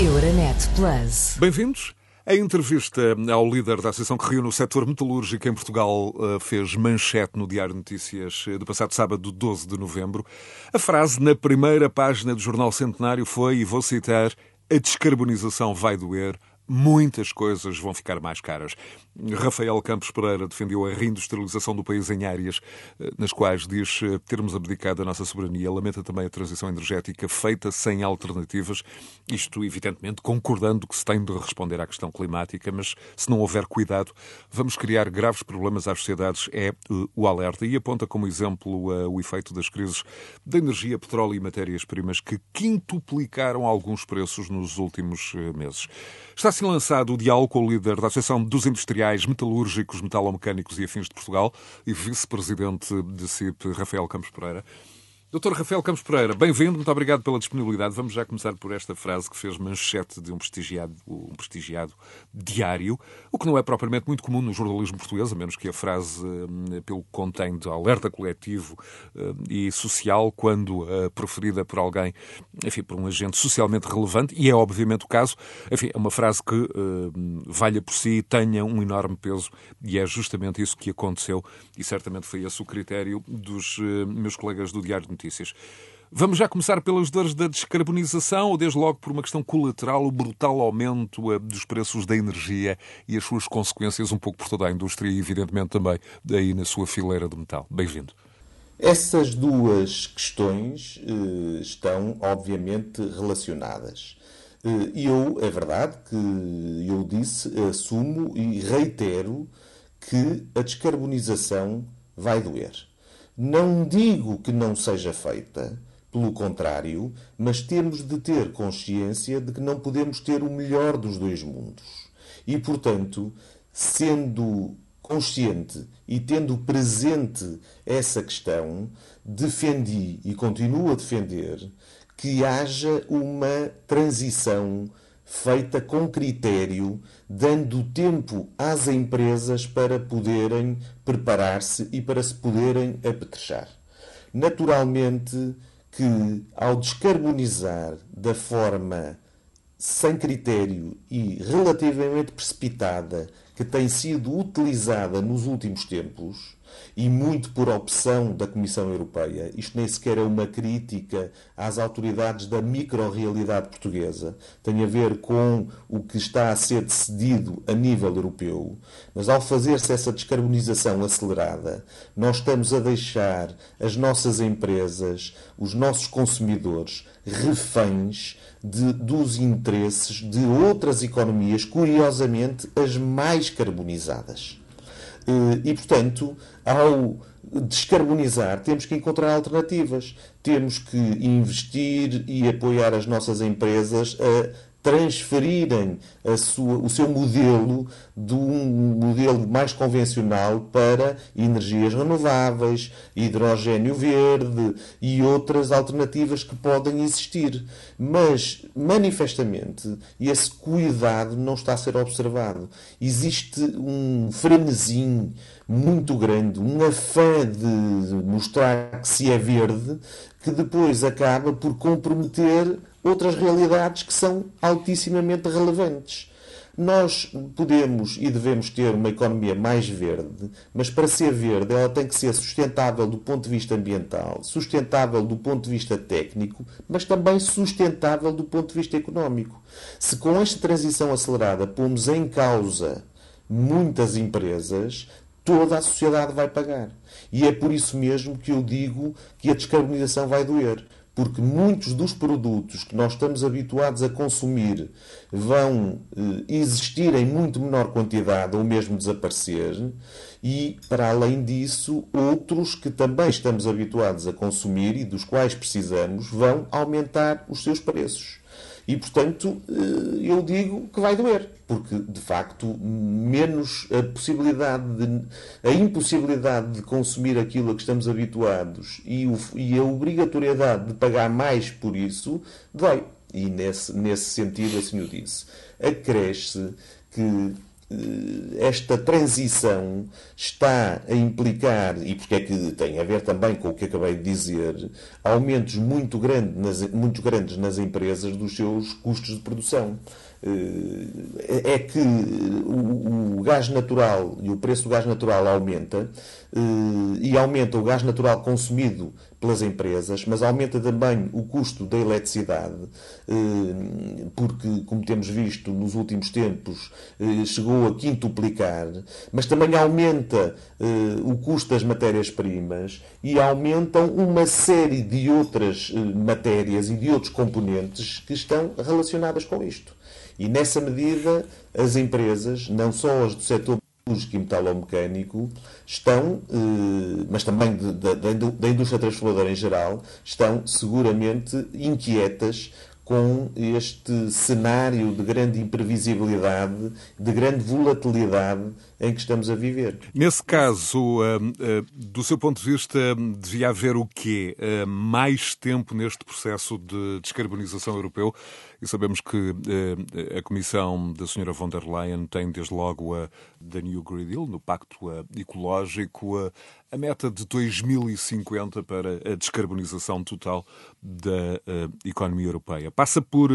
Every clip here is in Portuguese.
Euronet Plus. Bem-vindos. A entrevista ao líder da associação que reúne o setor metalúrgico em Portugal eh, fez manchete no Diário Notícias eh, do passado sábado, 12 de novembro. A frase na primeira página do Jornal Centenário foi, e vou citar, a descarbonização vai doer, muitas coisas vão ficar mais caras. Rafael Campos Pereira defendeu a reindustrialização do país em áreas eh, nas quais diz eh, termos abdicado a nossa soberania. Lamenta também a transição energética feita sem alternativas. Isto, evidentemente, concordando que se tem de responder à questão climática, mas se não houver cuidado, vamos criar graves problemas às sociedades. É eh, o alerta. E aponta como exemplo o efeito das crises da energia, petróleo e matérias-primas que quintuplicaram alguns preços nos últimos meses. Está lançado o diálogo com o líder da Associação dos Industriais Metalúrgicos, Metalomecânicos e Afins de Portugal e vice-presidente de CIP, Rafael Campos Pereira. Doutor Rafael Campos Pereira, bem-vindo, muito obrigado pela disponibilidade. Vamos já começar por esta frase que fez manchete de um prestigiado, um prestigiado diário, o que não é propriamente muito comum no jornalismo português, a menos que a frase, eh, pelo que contém de alerta coletivo eh, e social, quando uh, proferida por alguém, enfim, por um agente socialmente relevante, e é obviamente o caso, enfim, é uma frase que uh, valha por si tenha um enorme peso, e é justamente isso que aconteceu, e certamente foi esse o critério dos meus colegas do Diário de Notícias. Vamos já começar pelas dores da descarbonização ou desde logo por uma questão colateral, o brutal aumento eh, dos preços da energia e as suas consequências um pouco por toda a indústria e evidentemente também daí na sua fileira de metal. Bem-vindo. Essas duas questões eh, estão obviamente relacionadas. Eh, e eu, é verdade que eu disse, assumo e reitero que a descarbonização vai doer. Não digo que não seja feita, pelo contrário, mas temos de ter consciência de que não podemos ter o melhor dos dois mundos. E, portanto, sendo consciente e tendo presente essa questão, defendi e continuo a defender que haja uma transição feita com critério, dando tempo às empresas para poderem preparar-se e para se poderem apetrechar. Naturalmente que, ao descarbonizar da forma sem critério e relativamente precipitada que tem sido utilizada nos últimos tempos, e muito por opção da Comissão Europeia. Isto nem sequer é uma crítica às autoridades da micro-realidade portuguesa. Tem a ver com o que está a ser decidido a nível europeu. Mas ao fazer-se essa descarbonização acelerada, nós estamos a deixar as nossas empresas, os nossos consumidores, reféns de, dos interesses de outras economias, curiosamente as mais carbonizadas. Eh, e, portanto, ao descarbonizar, temos que encontrar alternativas. Temos que investir e apoiar as nossas empresas a transferirem sua, o seu modelo de um modelo mais convencional para energias renováveis, hidrogênio verde e outras alternativas que podem existir. Mas, manifestamente, esse cuidado não está a ser observado. Existe um frenesim muito grande, um afã de mostrar que se é verde, que depois acaba por comprometer outras realidades que são altissimamente relevantes. Nós podemos e devemos ter uma economia mais verde, mas para ser verde ela tem que ser sustentável do ponto de vista ambiental, sustentável do ponto de vista técnico, mas também sustentável do ponto de vista económico. Se com esta transição acelerada pomos em causa muitas empresas, toda a sociedade vai pagar. E é por isso mesmo que eu digo que a descarbonização vai doer porque muitos dos produtos que nós estamos habituados a consumir vão eh, existir em muito menor quantidade ou mesmo desaparecer, e, para além disso, outros que também estamos habituados a consumir e dos quais precisamos vão aumentar os seus preços. E, portanto, eh, eu digo que vai doer, porque, de facto, menos a possibilidade de, a impossibilidade de consumir aquilo a que estamos habituados e, o, e a obrigatoriedade de pagar mais por isso, dói. E, nesse, nesse sentido, assim o disse. Acresce que esta transição está a implicar, e porque é que tem a ver também com o que acabei de dizer, aumentos muito, grande nas, muito grandes nas empresas dos seus custos de produção. Eh, é que o, o, gás natural e o preço do gás natural aumenta eh, e aumenta o gás natural consumido pelas empresas, mas aumenta também o custo da eletricidade, eh, porque, como temos visto nos últimos tempos, chegou a quintuplicar, mas também aumenta o custo das matérias-primas e aumentam uma série de outras matérias e de outros componentes que estão relacionadas com isto. E nessa medida, as empresas, não só as do setor metalúrgico e metalomecânico, estão, eh, mas também da indústria transformadora em geral, estão seguramente inquietas com este cenário de grande imprevisibilidade, de grande volatilidade em que estamos a viver. Nesse caso, hum, hum, do seu ponto de vista, devia haver o quê? Hum, mais tempo neste processo de descarbonização europeu? E sabemos que a Comissão da Sra. von der Leyen tem desde logo a da New Green Deal, no Pacto Ecológico, a meta de 2050 para a descarbonização total da economia europeia. Passa por,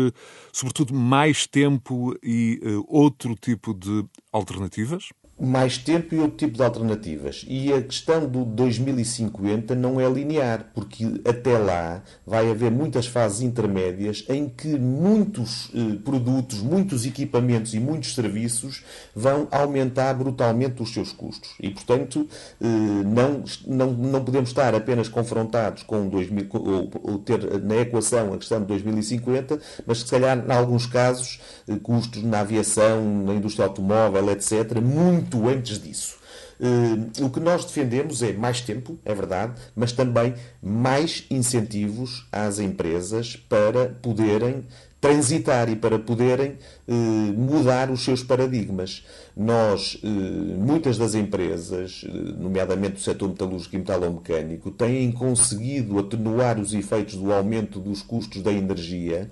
sobretudo, mais tempo e outro tipo de alternativas? Mais tempo e outro tipo de alternativas. E a questão do 2050 não é linear, porque até lá vai haver muitas fases intermédias em que muitos eh, produtos, muitos equipamentos e muitos serviços vão aumentar brutalmente os seus custos. E, portanto, eh, não, não, não podemos estar apenas confrontados com 2000, ou, ou ter na equação a questão de 2050, mas se calhar, em alguns casos, eh, custos na aviação, na indústria automóvel, etc., muito muito antes disso. Uh, o que nós defendemos é mais tempo, é verdade, mas também mais incentivos às empresas para poderem transitar e para poderem eh, mudar os seus paradigmas. Nós, eh, muitas das empresas, eh, nomeadamente o setor metalúrgico e metalomecânico, têm conseguido atenuar os efeitos do aumento dos custos da energia,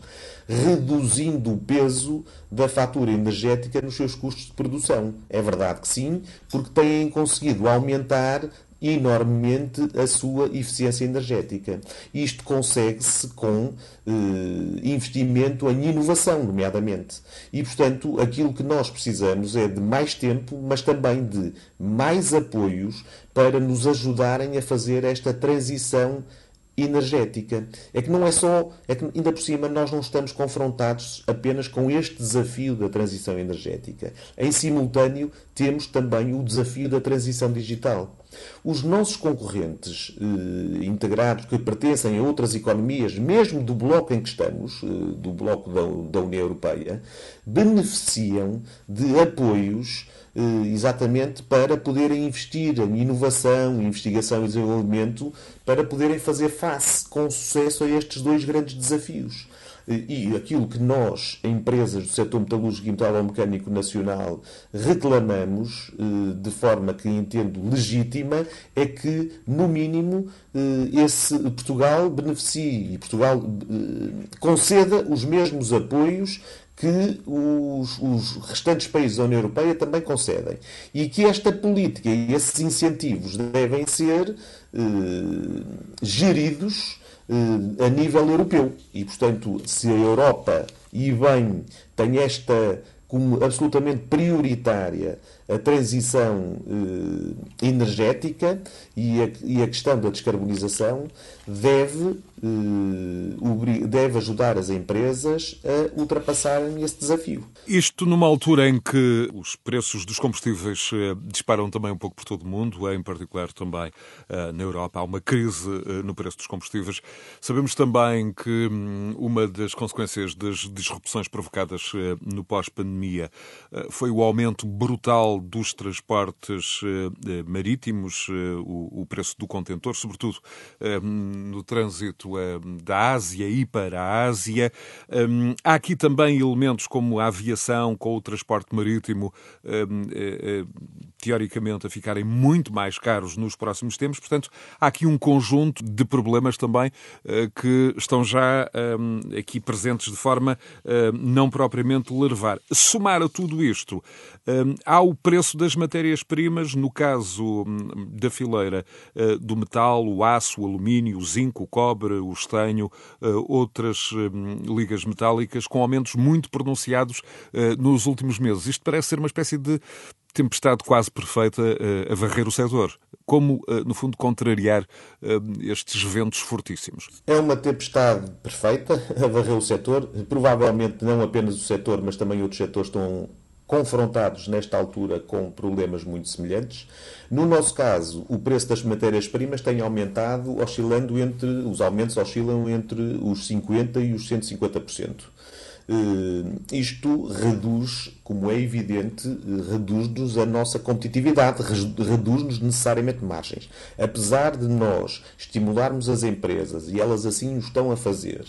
reduzindo o peso da fatura energética nos seus custos de produção. É verdade que sim, porque têm conseguido aumentar enormemente a sua eficiência energética. Isto consegue-se com eh, investimento em inovação, nomeadamente. E, portanto, aquilo que nós precisamos é de mais tempo, mas também de mais apoios para nos ajudarem a fazer esta transição. É que não é só, é que ainda por cima nós não estamos confrontados apenas com este desafio da transição energética. Em simultâneo, temos também o desafio da transição digital. Os nossos concorrentes eh, integrados, que pertencem a outras economias, mesmo do bloco em que estamos, eh, do bloco da, da União Europeia, beneficiam de apoios exatamente para poderem investir em inovação, investigação e desenvolvimento, para poderem fazer face com sucesso a estes dois grandes desafios. Eh, e aquilo que nós, empresas do setor metalúrgico e metalomecânico nacional, reclamamos, eh, de forma que entendo legítima, é que, no mínimo, esse Portugal beneficie e Portugal conceda os mesmos apoios que os, os, restantes países da União Europeia também concedem. E que esta política e esses incentivos devem ser eh, geridos eh, a nível europeu. E, portanto, se a Europa, e bem, tem esta como absolutamente prioritária a transição eh, energética e a, e a, questão da descarbonização deve, eh, deve ajudar as empresas a ultrapassarem esse desafio. Isto numa altura em que os preços dos combustíveis eh, disparam também um pouco por todo o mundo, em particular também eh, na Europa, há uma crise eh, no preço dos combustíveis. Sabemos também que hum, uma das consequências das disrupções provocadas no pós-pandemia foi o aumento brutal dos transportes eh, eh, marítimos, eh, o preço do contentor, sobretudo no trânsito da Ásia e para a Ásia. Há aqui também elementos como a aviação, com o transporte marítimo, teoricamente, a ficarem muito mais caros nos próximos tempos. Portanto, há aqui um conjunto de problemas também que estão já aqui presentes de forma não propriamente levar. Somar a tudo isto, há o preço das matérias-primas, no caso hum, da fileira do metal, o aço, o alumínio, o zinco, o cobre, o estanho, outras hum, ligas metálicas, com aumentos muito pronunciados nos últimos meses. Isto parece ser uma espécie de tempestade quase perfeita uh, a varrer o setor. Como, uh, no fundo, contrariar uh, estes ventos fortíssimos? É uma tempestade perfeita a varrer o setor. Provavelmente não apenas o setor, mas também outros setores estão confrontados nesta altura com problemas muito semelhantes. No nosso caso, o preço das matérias-primas tem aumentado, oscilando entre, os aumentos oscilam entre os 50% e os 150%. Uh, isto reduz, como é evidente, uh, reduz-nos a nossa competitividade, reduz-nos necessariamente margens. Apesar de nós estimularmos as empresas, e elas assim o estão a fazer,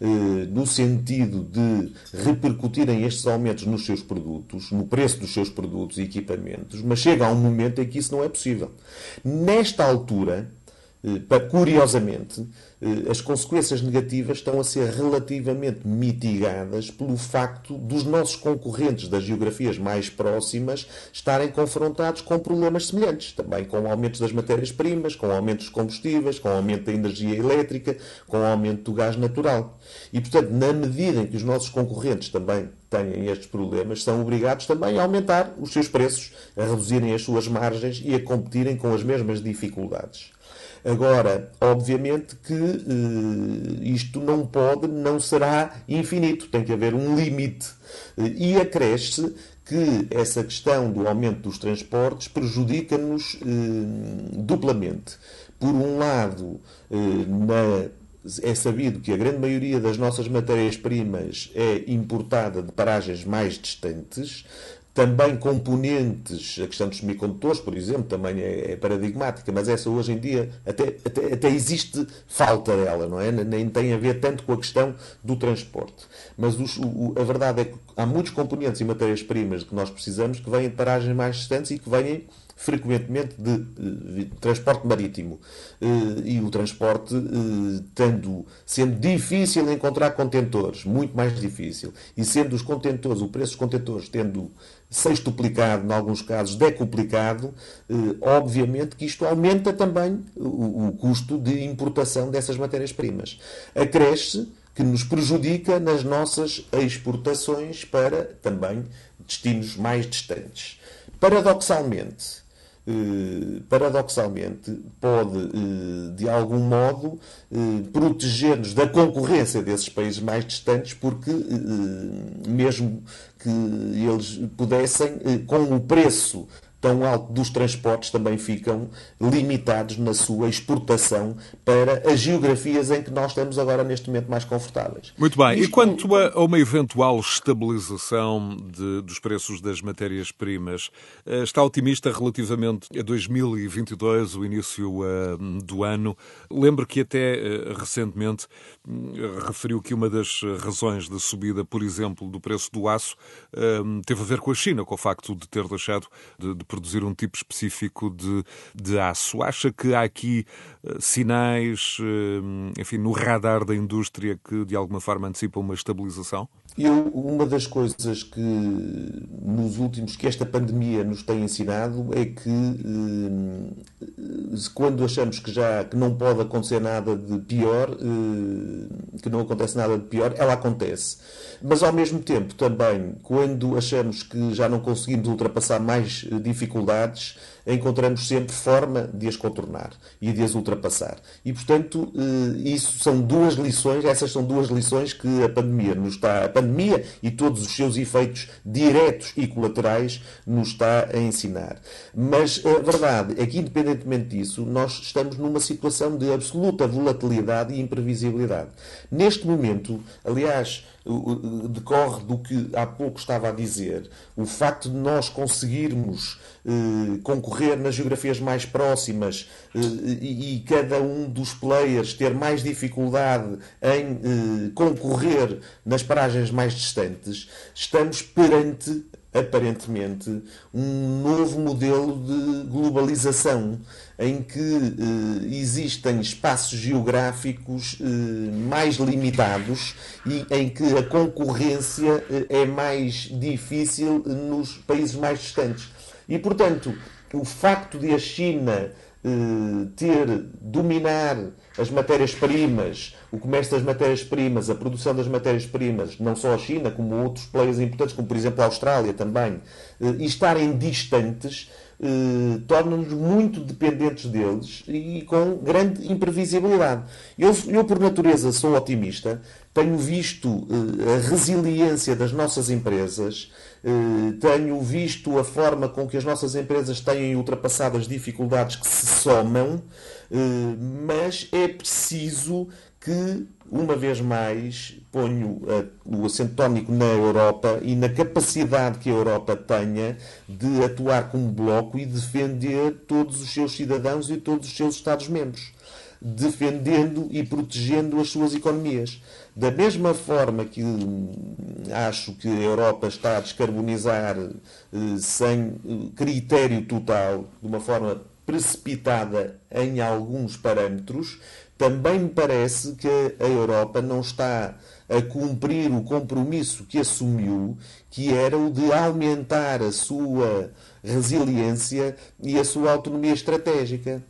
uh, no sentido de repercutirem estes aumentos nos seus produtos, no preço dos seus produtos e equipamentos, mas chega a um momento em que isso não é possível. Nesta altura, curiosamente, eh, as consequências negativas estão a ser relativamente mitigadas pelo facto dos nossos concorrentes das geografias mais próximas estarem confrontados com problemas semelhantes, também com aumentos das matérias-primas, com aumentos dos combustíveis, com aumento da energia elétrica, com aumento do gás natural. E, portanto, na medida em que os nossos concorrentes também têm estes problemas, são obrigados também a aumentar os seus preços, a reduzirem as suas margens e a competirem com as mesmas dificuldades. Agora, obviamente que uh, isto não pode, não será infinito, tem que haver um limite. Uh, e acresce que essa questão do aumento dos transportes prejudica-nos uh, duplamente. Por um lado, na é sabido que a grande maioria das nossas matérias-primas é importada de paragens mais distantes, também componentes, a questão dos semicondutores, por exemplo, também é, é paradigmática, mas essa hoje em dia até, até, até, existe falta dela, não é? Nem tem a ver tanto com a questão do transporte. Mas os, o, a verdade é que há muitos componentes e matérias-primas que nós precisamos que vêm de paragens mais distantes e que vêm frequentemente de, de, de transporte marítimo. Eh, e o transporte, eh, tendo, sendo difícil encontrar contentores, muito mais difícil, e sendo os contentores, o preço dos contentores tendo sextuplicado, em alguns casos decuplicado, eh, obviamente que isto aumenta também o, o custo de importação dessas matérias-primas. Acresce que nos prejudica nas nossas exportações para também destinos mais distantes. Paradoxalmente, paradoxalmente, pode, eh, de algum modo, eh, proteger-nos da concorrência desses países mais distantes, porque, mesmo que eles pudessem, com o preço tão alto dos transportes também ficam limitados na sua exportação para as geografias em que nós estamos agora neste momento mais confortáveis. Muito bem. Isto... E quanto a uma eventual estabilização de, dos preços das matérias-primas, eh, está otimista relativamente a 2022, o início uh, do ano? Lembro que até uh, recentemente referiu que uma das razões da subida, por exemplo, do preço do aço teve a ver com a China, com o facto de ter deixado de, de produzir um tipo específico de, de aço. Acha que há aqui uh, sinais, uh, enfim, no radar da indústria que de alguma forma antecipam uma estabilização? Eu, uma das coisas que nos últimos que esta pandemia nos tem ensinado é que eh, quando achamos que já que não pode acontecer nada de pior, eh, que não acontece nada de pior, ela acontece. Mas ao mesmo tempo também, quando achamos que já não conseguimos ultrapassar mais dificuldades, encontramos sempre forma de as contornar e de as ultrapassar. E, portanto, eh, isso são duas lições, essas são duas lições que a pandemia nos está, a pandemia e todos os seus efeitos diretos e colaterais nos está a ensinar. Mas a verdade é que, independentemente disso, nós estamos numa situação de absoluta volatilidade e imprevisibilidade. Neste momento, aliás, decorre do que há pouco estava a dizer. O facto de nós conseguirmos eh, concorrer nas geografias mais próximas eh, e, cada um dos players ter mais dificuldade em eh, concorrer nas paragens mais distantes, estamos perante aparentemente, um novo modelo de globalização em que eh, existem espaços geográficos eh, mais limitados e em que a concorrência eh, é mais difícil nos países mais distantes. E, portanto, o facto de a China eh, ter, dominar as matérias-primas, o comércio das matérias-primas, a produção das matérias-primas, não só a China, como outros players importantes, como por exemplo a Austrália também, eh, e estarem distantes, eh, torna-nos muito dependentes deles e com grande imprevisibilidade. Eu, eu, por natureza, sou otimista, tenho visto a resiliência das nossas empresas, tenho visto a forma com que as nossas empresas têm ultrapassado as dificuldades que se somam eh, mas é preciso que, uma vez mais, ponho o acento tónico na Europa e na capacidade que a Europa tenha de atuar como bloco e defender todos os seus cidadãos e todos os seus Estados-membros, defendendo e protegendo as suas economias. Da mesma forma que hum, acho que a Europa está a descarbonizar eh, sem eh, critério total, de uma forma precipitada em alguns parâmetros, também me parece que a Europa não está a cumprir o compromisso que assumiu, que era o de aumentar a sua resiliência e a sua autonomia estratégica.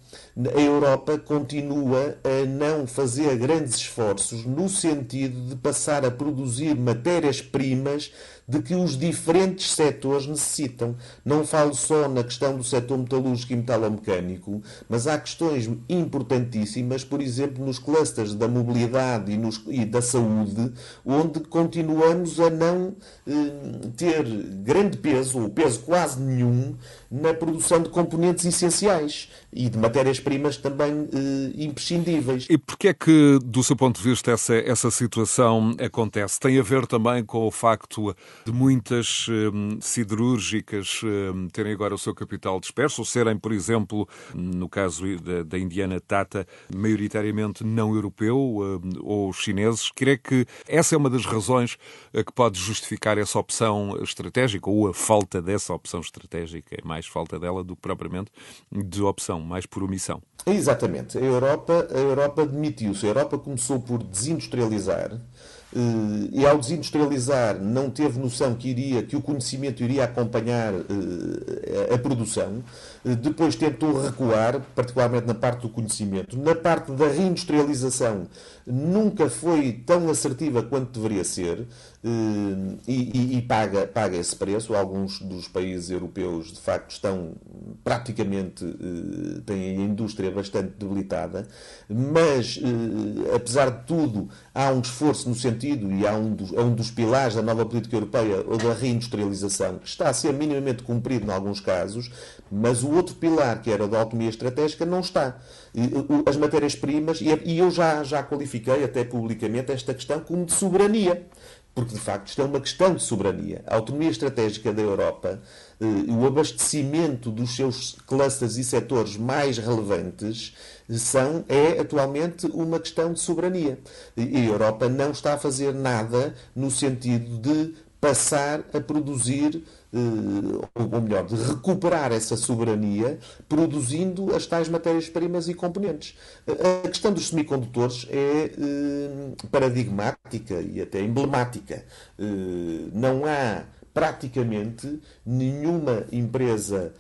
A Europa continua a não fazer grandes esforços no sentido de passar a produzir matérias-primas de que os diferentes setores necessitam. Não falo só na questão do setor metalúrgico e metalomecânico, mas há questões importantíssimas, por exemplo, nos clusters da mobilidade e, nos, e da saúde, onde continuamos a não eh, ter grande peso, ou peso quase nenhum, na produção de componentes essenciais e de matérias-primas também eh, imprescindíveis. E porquê é que, do seu ponto de vista, essa, essa situação acontece? Tem a ver também com o facto de muitas eh, siderúrgicas eh, terem agora o seu capital disperso, ou serem, por exemplo, no caso da, da Indiana Tata, maioritariamente não europeu eh, ou chineses. Creio que essa é uma das razões que pode justificar essa opção estratégica ou a falta dessa opção estratégica, é mais falta dela do que propriamente de opção, mais por omissão. Exatamente. A Europa, a Europa demitiu-se. A Europa começou por desindustrializar e ao desindustrializar não teve noção que iria que o conhecimento iria acompanhar eh, a produção eh, depois tentou recuar particularmente na parte do conhecimento na parte da reindustrialização nunca foi tão assertiva quanto deveria ser e, e, e, paga, paga esse preço. Alguns dos países europeus, de facto, estão praticamente, têm a indústria bastante debilitada, mas, apesar de tudo, há um esforço no sentido, e há um dos, é um dos pilares da nova política europeia, o da reindustrialização, que está a ser minimamente cumprido em alguns casos, mas o outro pilar, que era da autonomia estratégica, não está. As matérias-primas, e eu já, já qualifiquei até publicamente esta questão como de soberania porque de facto isto é uma questão de soberania. A autonomia estratégica da Europa, eh, o abastecimento dos seus clusters e setores mais relevantes são, é atualmente uma questão de soberania. E a Europa não está a fazer nada no sentido de passar a produzir, eh, ou melhor, de recuperar essa soberania produzindo as tais matérias-primas e componentes. A questão dos semicondutores é eh, paradigmática e até emblemática. Eh, não há praticamente nenhuma empresa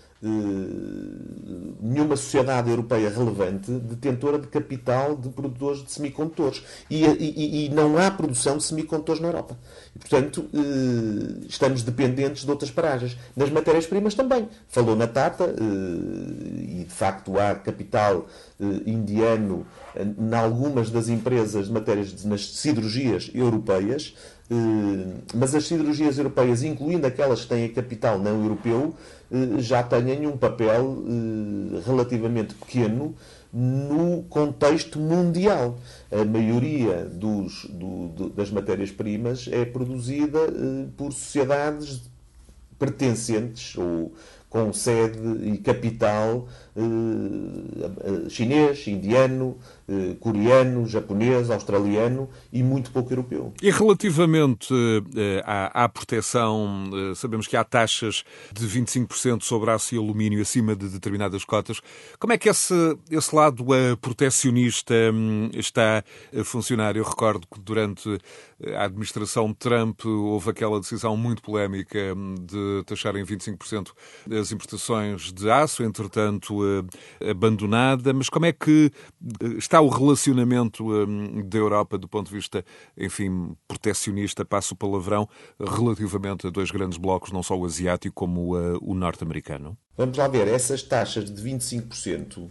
nenhuma sociedade europeia relevante detentora de capital de produtores de semicondutores. E, e, e não há produção de semicondutores na Europa. E, portanto, eh, estamos dependentes de outras paragens. Nas matérias-primas também. Falou na Tata, eh, e de facto há capital eh, indiano em algumas das empresas de matérias nas siderurgias europeias, mas as siderurgias europeias, incluindo aquelas que têm capital não europeu, já têm um papel eh, relativamente pequeno no contexto mundial. A maioria dos, do, das matérias-primas é produzida eh, por sociedades pertencentes ou com sede e capital chinês, indiano, coreano, japonês, australiano e muito pouco europeu. E relativamente à, à proteção, sabemos que há taxas de 25% sobre aço e alumínio acima de determinadas cotas. Como é que esse, esse lado protecionista hum, está a funcionar? Eu recordo que durante a administração Trump houve aquela decisão muito polémica hum, de taxar em 25% as importações de aço, entretanto eh, abandonada. Mas como é que eh, está o relacionamento hum, da Europa do ponto de vista, enfim, protecionista, passo o palavrão, relativamente a dois grandes blocos, não só o asiático como eh, o norte-americano? Vamos lá ver, essas taxas de 25%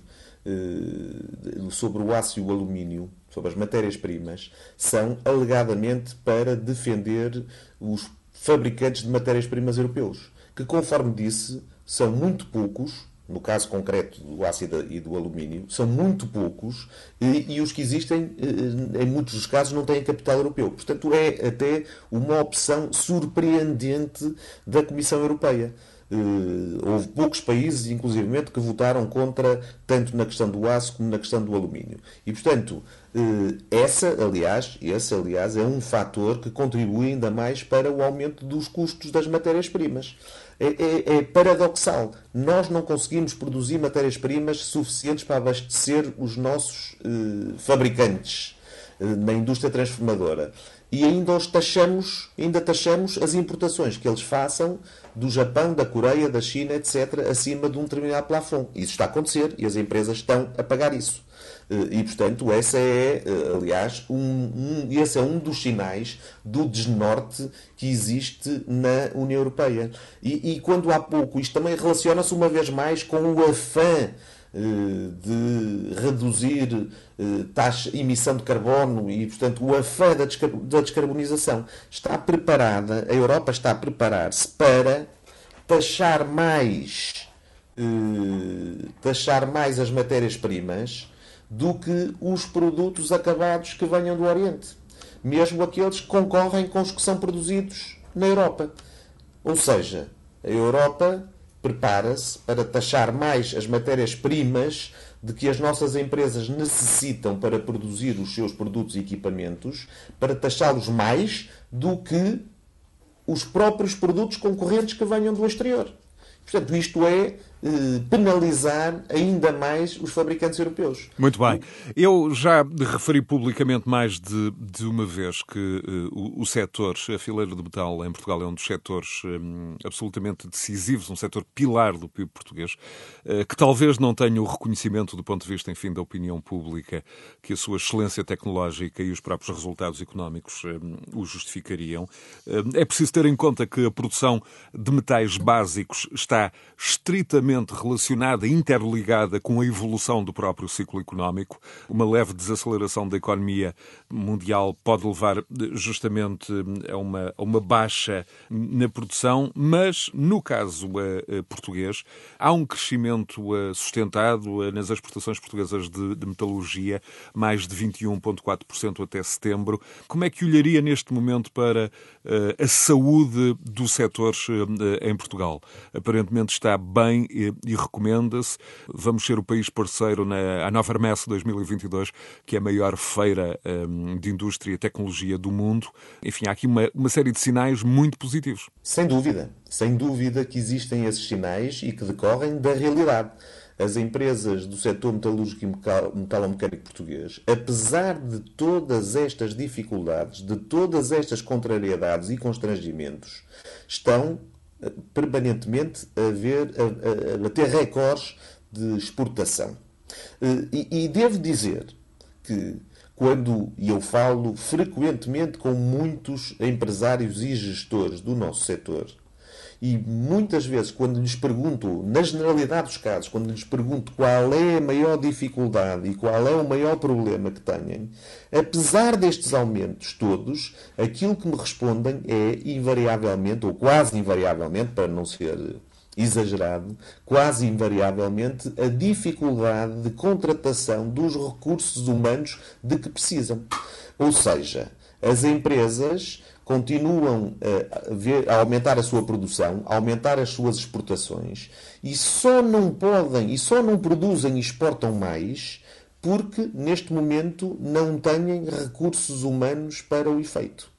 sobre o aço e o alumínio sobre as matérias-primas são alegadamente para defender os fabricantes de matérias-primas europeus, que, conforme disse, são muito poucos, no caso concreto do ácido e do alumínio, são muito poucos e, e, os que existem, eh, em muitos dos casos, não têm capital europeu. Portanto, é até uma opção surpreendente da Comissão Europeia. Uh, houve poucos países, inclusivamente, que votaram contra, tanto na questão do aço como na questão do alumínio. E, portanto, uh, essa, aliás, esse, aliás, é um fator que contribui ainda mais para o aumento dos custos das matérias-primas. É, é, é, paradoxal. Nós não conseguimos produzir matérias-primas suficientes para abastecer os nossos uh, fabricantes na indústria transformadora e ainda os taxamos, ainda taxamos as importações que eles façam do Japão, da Coreia, da China, etc., acima de um determinado plafond. Isso está a acontecer e as empresas estão a pagar isso. Eh, e, portanto, essa é, eh, aliás, um, um, esse é um dos sinais do desnorte que existe na União Europeia. E, e quando há pouco, isto também relaciona-se uma vez mais com o afã de reduzir eh, taxa, emissão de carbono e, portanto, o afã da, descarbonização. Está preparada, a Europa está a preparar-se para taxar mais, eh, taxar mais as matérias-primas do que os produtos acabados que venham do Oriente. Mesmo aqueles que concorrem com os que são produzidos na Europa. Ou seja, a Europa prepara-se para taxar mais as matérias-primas de que as nossas empresas necessitam para produzir os seus produtos e equipamentos, para taxá-los mais do que os próprios produtos concorrentes que venham do exterior. Portanto, isto é penalizar ainda mais os fabricantes europeus. Muito bem. Eu já referi publicamente mais de, de uma vez que uh, o, o setor, a fileira de metal em Portugal é um dos setores um, absolutamente decisivos, um setor pilar do PIB português, uh, que talvez não tenha o reconhecimento do ponto de vista, enfim, da opinião pública, que a sua excelência tecnológica e os próprios resultados económicos um, o justificariam. Uh, é preciso ter em conta que a produção de metais básicos está estritamente relacionada, interligada com a evolução do próprio ciclo económico. Uma leve desaceleração da economia mundial pode levar justamente a uma, a uma baixa na produção, mas no caso uh, português há um crescimento uh, sustentado nas exportações portuguesas de, de metalurgia, mais de 21,4% até setembro. Como é que olharia neste momento para a saúde do setor em Portugal? Aparentemente está bem e, e recomenda-se. Vamos ser o país parceiro na Nova Hermes 2022, que é a maior feira um, de indústria e tecnologia do mundo. Enfim, há aqui uma, uma série de sinais muito positivos. Sem dúvida, sem dúvida que existem esses sinais e que decorrem da realidade as empresas do setor metalúrgico e metalomecânico português, apesar de todas estas dificuldades, de todas estas contrariedades e constrangimentos, estão permanentemente a, ver, a, a, a recordes de exportação. Eh, e, e devo dizer que quando, eu falo frequentemente com muitos empresários e gestores do nosso setor, e muitas vezes, quando lhes pergunto, na generalidade dos casos, quando lhes pergunto qual é a maior dificuldade e qual é o maior problema que têm, apesar destes aumentos todos, aquilo que me respondem é invariavelmente, ou quase invariavelmente, para não ser exagerado, quase invariavelmente, a dificuldade de contratação dos recursos humanos de que precisam. Ou seja, as empresas continuam a, ver, a, aumentar a sua produção, a aumentar as suas exportações e só não podem e só não produzem e exportam mais porque neste momento não têm recursos humanos para o efeito.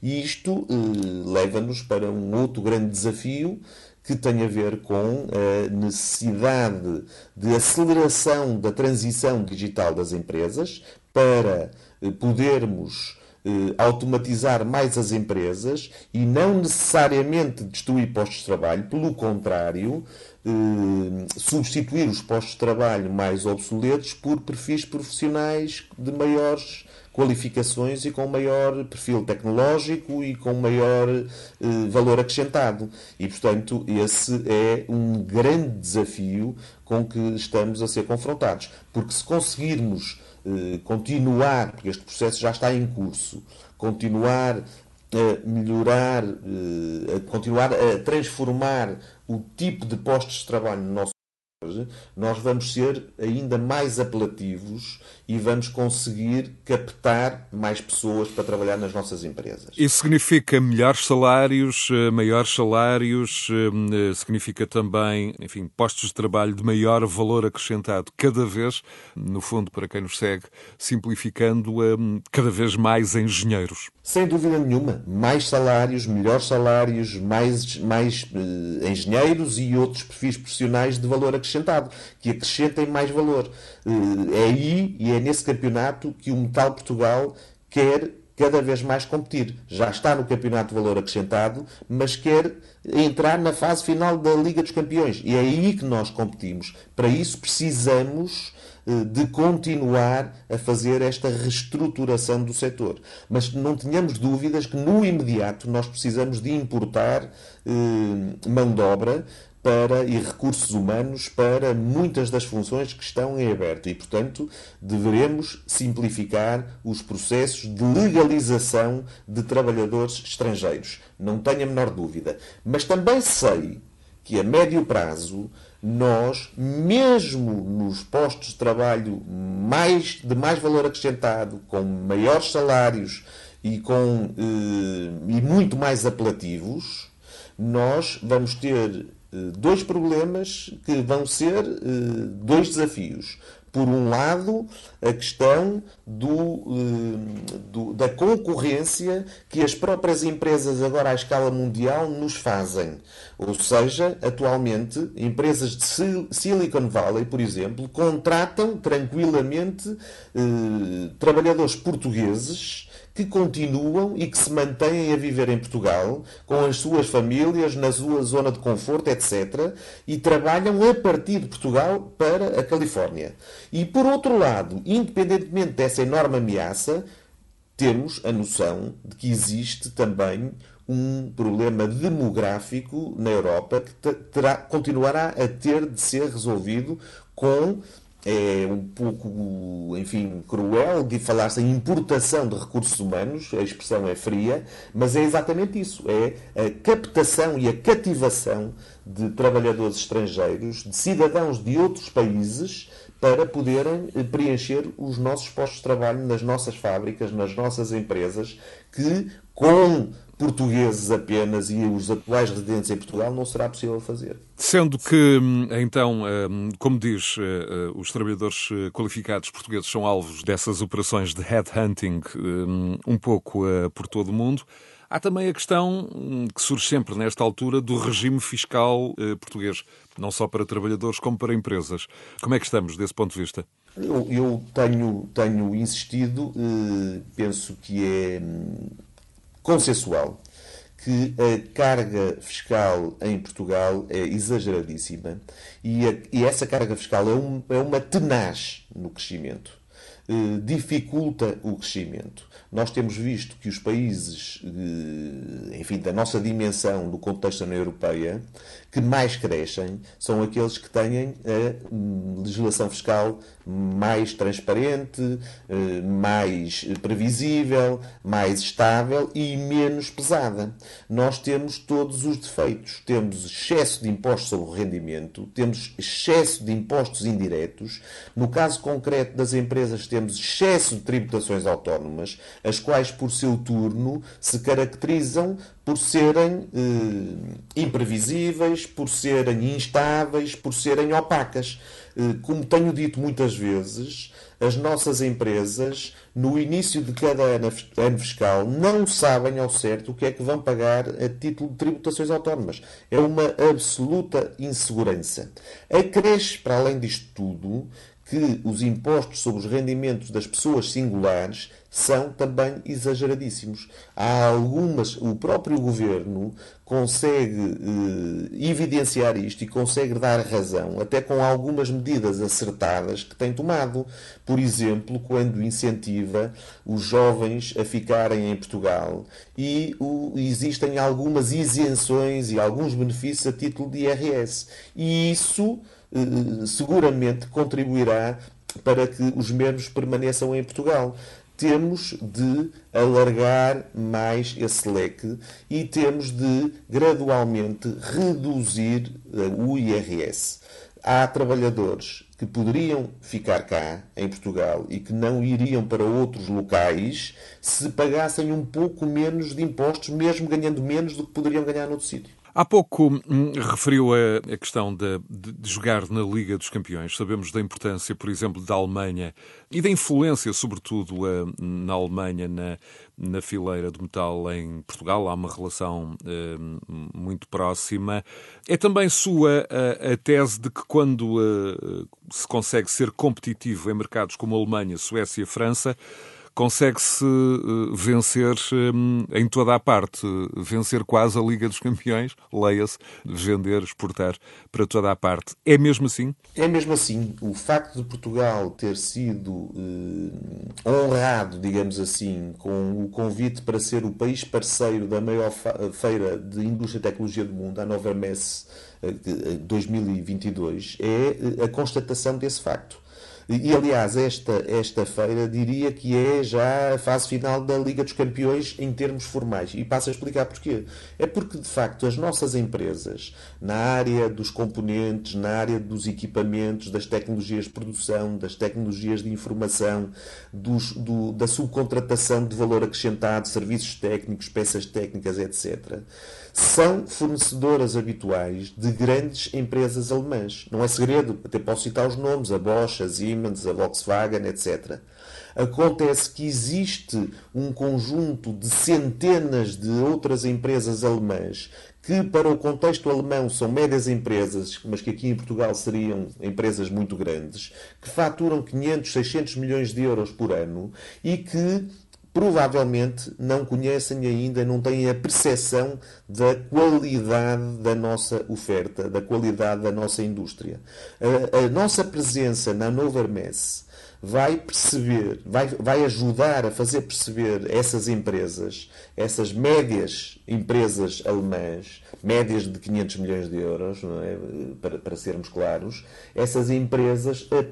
E isto eh, leva-nos para um outro grande desafio que tem a ver com a necessidade de aceleração da transição digital das empresas para eh, podermos eh, automatizar mais as empresas e não necessariamente destruir postos de trabalho, pelo contrário, eh, substituir os postos de trabalho mais obsoletos por perfis profissionais de maiores qualificações e com maior perfil tecnológico e com maior eh, valor acrescentado. E, portanto, esse é um grande desafio com que estamos a ser confrontados. Porque se conseguirmos continuar, porque este processo já está em curso, continuar a melhorar, eh, a continuar a transformar o tipo de postos de trabalho no nosso nós vamos ser ainda mais apelativos e vamos conseguir captar mais pessoas para trabalhar nas nossas empresas. Isso significa melhores salários, eh, maiores salários, eh, significa também, enfim, postos de trabalho de maior valor acrescentado, cada vez, no fundo, para quem nos segue, simplificando, eh, cada vez mais engenheiros. Sem dúvida nenhuma. Mais salários, melhores salários, mais, mais engenheiros e outros perfis profissionais de valor acrescentado, que acrescentem mais valor. É aí e é é nesse campeonato que o Metal Portugal quer cada vez mais competir. Já está no campeonato de valor acrescentado, mas quer entrar na fase final da Liga dos Campeões. E é aí que nós competimos. Para isso precisamos eh, de continuar a fazer esta reestruturação do setor. Mas não tenhamos dúvidas que no imediato nós precisamos de importar eh, mão de obra para, e recursos humanos para muitas das funções que estão em aberto. E, portanto, deveremos simplificar os processos de legalização de trabalhadores estrangeiros. Não tenho a menor dúvida. Mas também sei que a médio prazo nós, mesmo nos postos de trabalho mais, de mais valor acrescentado, com maiores salários e, com, eh, e muito mais apelativos, nós vamos ter dois problemas que vão ser eh, dois desafios. Por um lado, a questão do, eh, do, da concorrência que as próprias empresas, agora à escala mundial, nos fazem. Ou seja, atualmente, empresas de Silicon Valley, por exemplo, contratam tranquilamente eh, trabalhadores portugueses que continuam e que se mantêm a viver em Portugal, com as suas famílias, na sua zona de conforto, etc., e trabalham a partir de Portugal para a Califórnia. E, por outro lado, independentemente dessa enorme ameaça, temos a noção de que existe também um problema demográfico na Europa que terá, continuará a ter de ser resolvido com é um pouco, enfim, cruel de falar-se em importação de recursos humanos, a expressão é fria, mas é exatamente isso: é a captação e a cativação de trabalhadores estrangeiros, de cidadãos de outros países, para poderem eh, preencher os nossos postos de trabalho nas nossas fábricas, nas nossas empresas, que com portugueses apenas e os atuais residentes em Portugal não será possível fazer. Sendo que, hum, então, hum, como diz, eh, eh, os trabalhadores eh, qualificados portugueses são alvos dessas operações de headhunting hum, um pouco por todo o mundo, há também a questão que surge sempre nesta altura do regime fiscal português, não só para trabalhadores como para empresas. Como é que estamos desse ponto de vista? Eu, eu tenho, tenho insistido, penso que é consensual que a carga fiscal em Portugal é exageradíssima e, a, e essa carga fiscal é, um, é uma tenaz no crescimento. Eh, dificulta o crescimento. Nós temos visto que os países, eh, enfim, da nossa dimensão no contexto da União Europeia, que mais crescem são aqueles que têm a hum, legislação fiscal mais transparente, eh, mais previsível, mais estável e menos pesada. Nós temos todos os defeitos. Temos excesso de impostos sobre o rendimento, temos excesso de impostos indiretos. No caso concreto das empresas, temos excesso de tributações autónomas, as quais, por seu turno, se caracterizam por serem eh, imprevisíveis, por serem instáveis, por serem opacas. Eh, como tenho dito muitas vezes, as nossas empresas, no início de cada ano fiscal, não sabem ao certo o que é que vão pagar a título de tributações autónomas. É uma absoluta insegurança. Acresce, para além disto tudo, que os impostos sobre os rendimentos das pessoas singulares são também exageradíssimos. Há algumas, o próprio governo consegue eh, evidenciar isto e consegue dar razão, até com algumas medidas acertadas que tem tomado. Por exemplo, quando incentiva os jovens a ficarem em Portugal e o, existem algumas isenções e alguns benefícios a título de IRS. E isso eh, seguramente contribuirá para que os mesmos permaneçam em Portugal. Temos de alargar mais esse leque e temos de gradualmente reduzir eh, o IRS. Há trabalhadores que poderiam ficar cá, em Portugal, e que não iriam para outros locais se pagassem um pouco menos de impostos, mesmo ganhando menos do que poderiam ganhar noutro sítio. Há pouco hum, referiu a, a questão de, de, de, jogar na Liga dos Campeões. Sabemos da importância, por exemplo, da Alemanha e da influência, sobretudo, uh, na Alemanha, na, na fileira de metal em Portugal. Há uma relação uh, muito próxima. É também sua a, a tese de que quando uh, se consegue ser competitivo em mercados como a Alemanha, Suécia e França, consegue-se eh, vencer eh, em toda a parte, vencer quase a Liga dos Campeões, leia-se, vender, exportar para toda a parte. É mesmo assim? É mesmo assim. O facto de Portugal ter sido eh, honrado, digamos assim, com o convite para ser o país parceiro da maior feira de indústria e tecnologia do mundo, a Nova Messe 2022, é a constatação desse facto. E, aliás, esta, esta feira diria que é já a fase final da Liga dos Campeões em termos formais. E passo a explicar porquê. É porque, de facto, as nossas empresas, na área dos componentes, na área dos equipamentos, das tecnologias de produção, das tecnologias de informação, dos, do, da subcontratação de valor acrescentado, serviços técnicos, peças técnicas, etc., são fornecedoras habituais de grandes empresas alemãs. Não é segredo, até posso citar os nomes, a Bosch, a Siemens, a Volkswagen, etc. Acontece que existe um conjunto de centenas de outras empresas alemãs que para o contexto alemão são médias empresas, mas que aqui em Portugal seriam empresas muito grandes, que faturam 500, 600 milhões de euros por ano e que provavelmente não conhecem ainda, não têm a percepção da qualidade da nossa oferta, da qualidade da nossa indústria. A, a nossa presença na Nova Hermes vai perceber, vai, vai ajudar a fazer perceber essas empresas, essas médias empresas alemãs, médias de 500 milhões de euros, é? para, para sermos claros, essas empresas a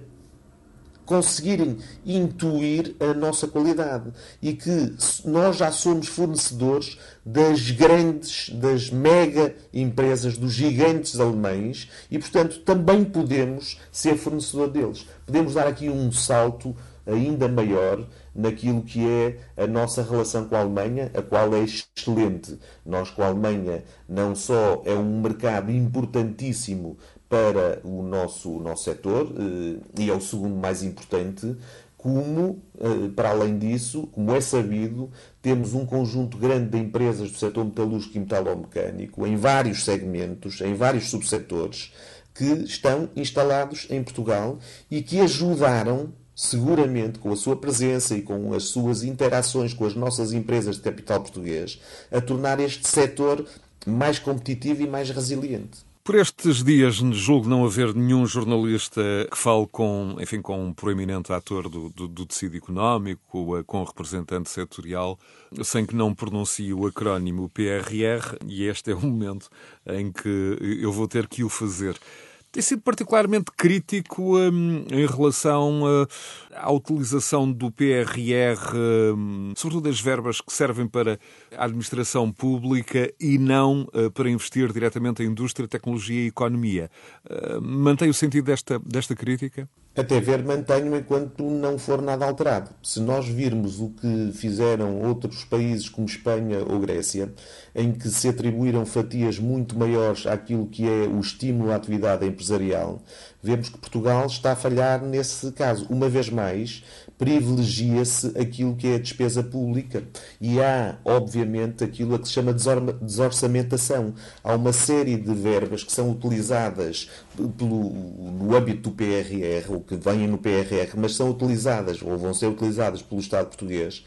conseguirem intuir a nossa qualidade e que nós já somos fornecedores das grandes, das mega empresas, dos gigantes alemães e, portanto, também podemos ser fornecedor deles. Podemos dar aqui um salto ainda maior naquilo que é a nossa relação com a Alemanha, a qual é excelente. Nós com a Alemanha não só é um mercado importantíssimo para o nosso, o nosso setor, eh, e é o segundo mais importante, como, eh, para além disso, como é sabido, temos um conjunto grande de empresas do setor metalúrgico e metalomecânico, em vários segmentos, em vários subsetores, que estão instalados em Portugal e que ajudaram, seguramente, com a sua presença e com as suas interações com as nossas empresas de capital português, a tornar este setor mais competitivo e mais resiliente. Por estes dias, julgo não haver nenhum jornalista que fale com, enfim, com um proeminente ator do, do, do tecido económico, com um representante setorial, sem que não pronuncie o acrónimo PRR, e este é o momento em que eu vou ter que o fazer tem sido particularmente crítico um, em relação uh, à utilização do PRR, um, sobretudo das verbas que servem para a administração pública e não uh, para investir diretamente em indústria, tecnologia e economia. Uh, mantém o sentido desta, desta crítica? Até ver, mantenho enquanto não for nada alterado. Se nós virmos o que fizeram outros países como Espanha ou Grécia, em que se atribuíram fatias muito maiores àquilo que é o estímulo à atividade empresarial, vemos que Portugal está a falhar nesse caso. Uma vez mais, privilegia-se aquilo que é a despesa pública e há, obviamente, aquilo a que se chama desorçamentação. Há uma série de verbas que são utilizadas pelo, no âmbito do PRR, ou que vêm no PRR, mas são utilizadas ou vão ser utilizadas pelo Estado português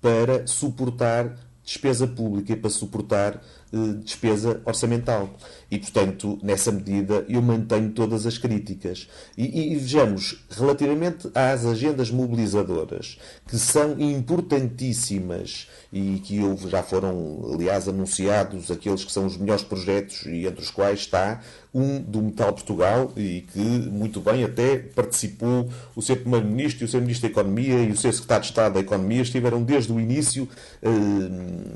para suportar despesa pública e para suportar eh, despesa orçamental. E, portanto, nessa medida, eu mantenho todas as críticas. E, e, vejamos, relativamente às agendas mobilizadoras, que são importantíssimas e que já foram, aliás, anunciados aqueles que são os melhores projetos e entre os quais está um do Metal Portugal e que, muito bem, até participou o seu Primeiro-Ministro e o seu Ministro da Economia e o seu Secretário de Estado da Economia, estiveram desde o início, eh,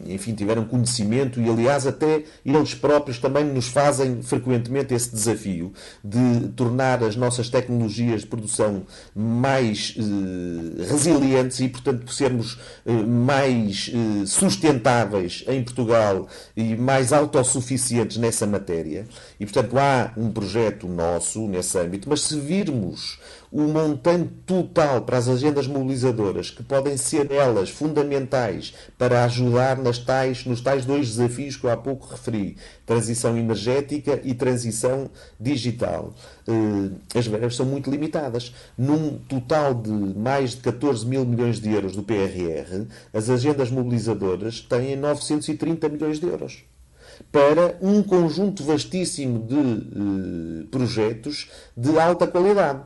enfim, tiveram conhecimento e, aliás, até eles próprios também nos fazem frequentemente esse desafio de tornar as nossas tecnologias de produção mais eh, resilientes e, portanto, sermos eh, mais eh, sustentáveis em Portugal e mais autossuficientes nessa matéria. E, portanto, há um projeto nosso nesse âmbito, mas se virmos o montante total para as agendas mobilizadoras, que podem ser elas fundamentais para ajudar nas tais, nos tais dois desafios que eu há pouco referi, transição energética e transição digital. Eh, as verbas são muito limitadas. Num total de mais de 14 mil milhões de euros do PRR, as agendas mobilizadoras têm 930 milhões de euros para um conjunto vastíssimo de eh, projetos de alta qualidade.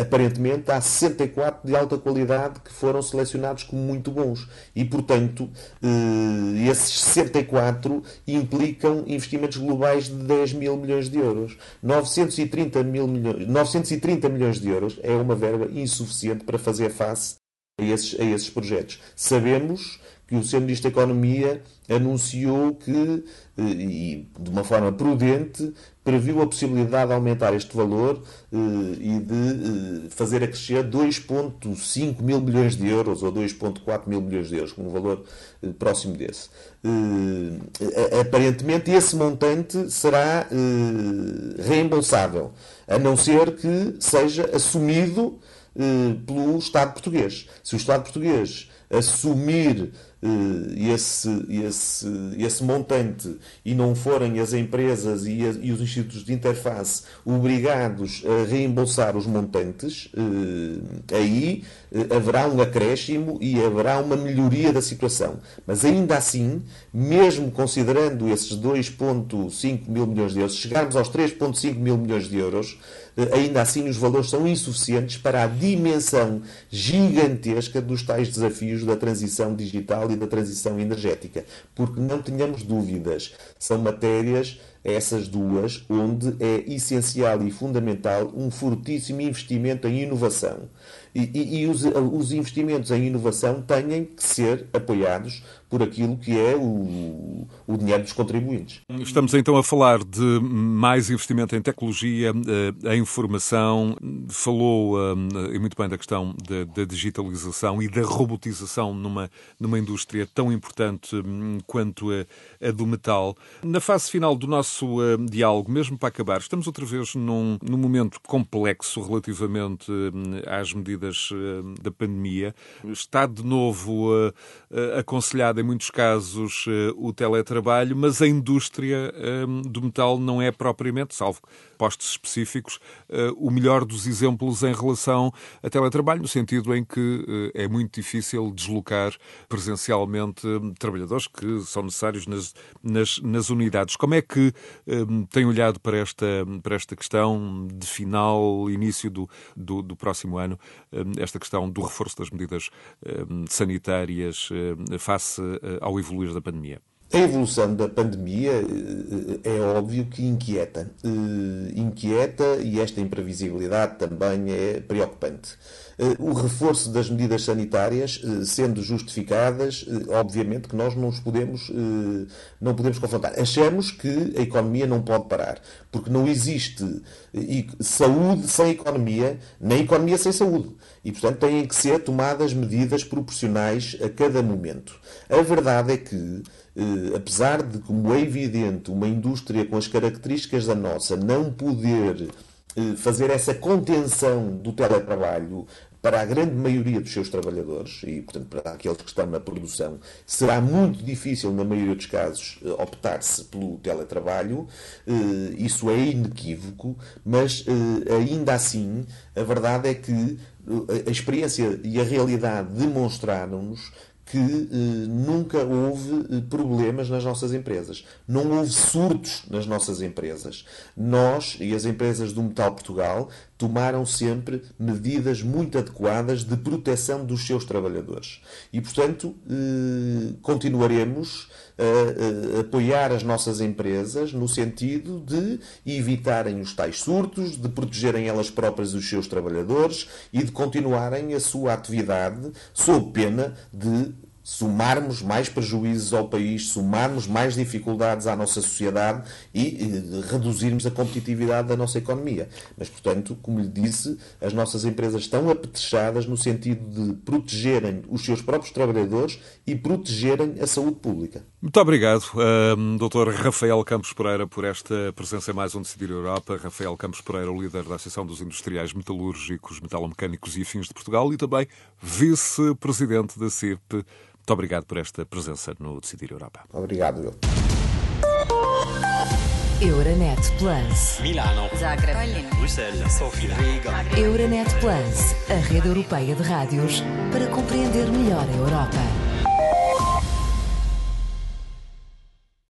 Aparentemente há 64 de alta qualidade que foram selecionados como muito bons. E portanto eh, esses 64 implicam investimentos globais de 10 mil milhões de euros. 930 mil milhões 930 milhões de euros é uma verba insuficiente para fazer face a esses, a esses projetos. Sabemos que o Sr. Ministro da Economia anunciou que, eh, e de uma forma prudente, previu a possibilidade de aumentar este valor eh, e de eh, fazer acrescer 2,5 mil milhões de euros ou 2,4 mil milhões de euros, um valor próximo desse. Aparentemente, esse montante será reembolsável, a não ser que seja assumido pelo Estado português. Se o Estado português assumir esse, esse, esse montante e não forem as empresas e, e, os institutos de interface obrigados a reembolsar os montantes, uh, aí haverá um acréscimo e haverá uma melhoria da situação. Mas ainda assim, mesmo considerando esses 2,5 mil milhões de euros, chegarmos aos 3,5 mil milhões de euros, ainda assim os valores são insuficientes para a dimensão gigantesca dos tais desafios da transição digital e da transição energética. Porque não tenhamos dúvidas, são matérias, essas duas, onde é essencial e fundamental um fortíssimo investimento em inovação. E, e, os, os, investimentos em inovação têm que ser apoiados por aquilo que é o, o, dinheiro dos contribuintes. Estamos então a falar de mais investimento em tecnologia, eh, em formação. Falou, eh, e muito bem, da questão da, da digitalização e da robotização numa, numa indústria tão importante hum, quanto a, a do metal. Na fase final do nosso eh, diálogo, mesmo para acabar, estamos outra vez num, num momento complexo relativamente hum, às medidas da pandemia. Está de novo aconselhado, em muitos casos, o teletrabalho, mas a indústria do metal não é propriamente, salvo postos específicos, o melhor dos exemplos em relação a teletrabalho, no sentido em que é muito difícil deslocar presencialmente trabalhadores que são necessários nas, nas, nas unidades. Como é que tem olhado para esta, para esta questão de final, início do, do, do próximo ano, esta questão do reforço das medidas sanitárias face ao evoluir da pandemia? A evolução da pandemia é óbvio que inquieta. Inquieta e esta imprevisibilidade também é preocupante. Eh, o reforço das medidas sanitárias, eh, sendo justificadas, eh, obviamente que nós não os podemos, não podemos confrontar. Achamos que a economia não pode parar, porque não existe saúde sem economia, nem economia sem saúde. E, portanto, têm que ser tomadas medidas proporcionais a cada momento. A verdade é que, apesar de, como é evidente, uma indústria com as características da nossa não poder fazer essa contenção do teletrabalho para a grande maioria dos seus trabalhadores e, portanto, para aqueles que estão na produção, será muito difícil, na maioria dos casos, eh, optar-se pelo teletrabalho. Eh, isso é inequívoco, mas ainda assim, a verdade é que a experiência e a realidade demonstraram-nos que eh, nunca houve eh, problemas nas nossas empresas. Não houve surtos nas nossas empresas. Nós e as empresas do Metal Portugal tomaram sempre medidas muito adequadas de proteção dos seus trabalhadores. E, portanto, eh, continuaremos a, apoiar as nossas empresas no sentido de evitarem os tais surtos, de protegerem elas próprias os seus trabalhadores e de continuarem a sua atividade sob pena de somarmos mais prejuízos ao país, somarmos mais dificuldades à nossa sociedade e eh, reduzirmos a competitividade da nossa economia. Mas, portanto, como lhe disse, as nossas empresas estão apetrechadas no sentido de protegerem os seus próprios trabalhadores e protegerem a saúde pública. Muito obrigado, um, Dr. Rafael Campos Pereira, por esta presença em mais um Decidir Europa. Rafael Campos Pereira, o líder da Associação dos Industriais Metalúrgicos, Metalomecânicos e Afins de Portugal e também vice-presidente da CIP. Muito obrigado por esta presença no Decidir Europa. Obrigado, eu. Euronet Plus. Milano. Zagreb. Bruxelas. Sofia. Riga. Euronet Plus, a rede europeia de rádios para compreender melhor a Europa.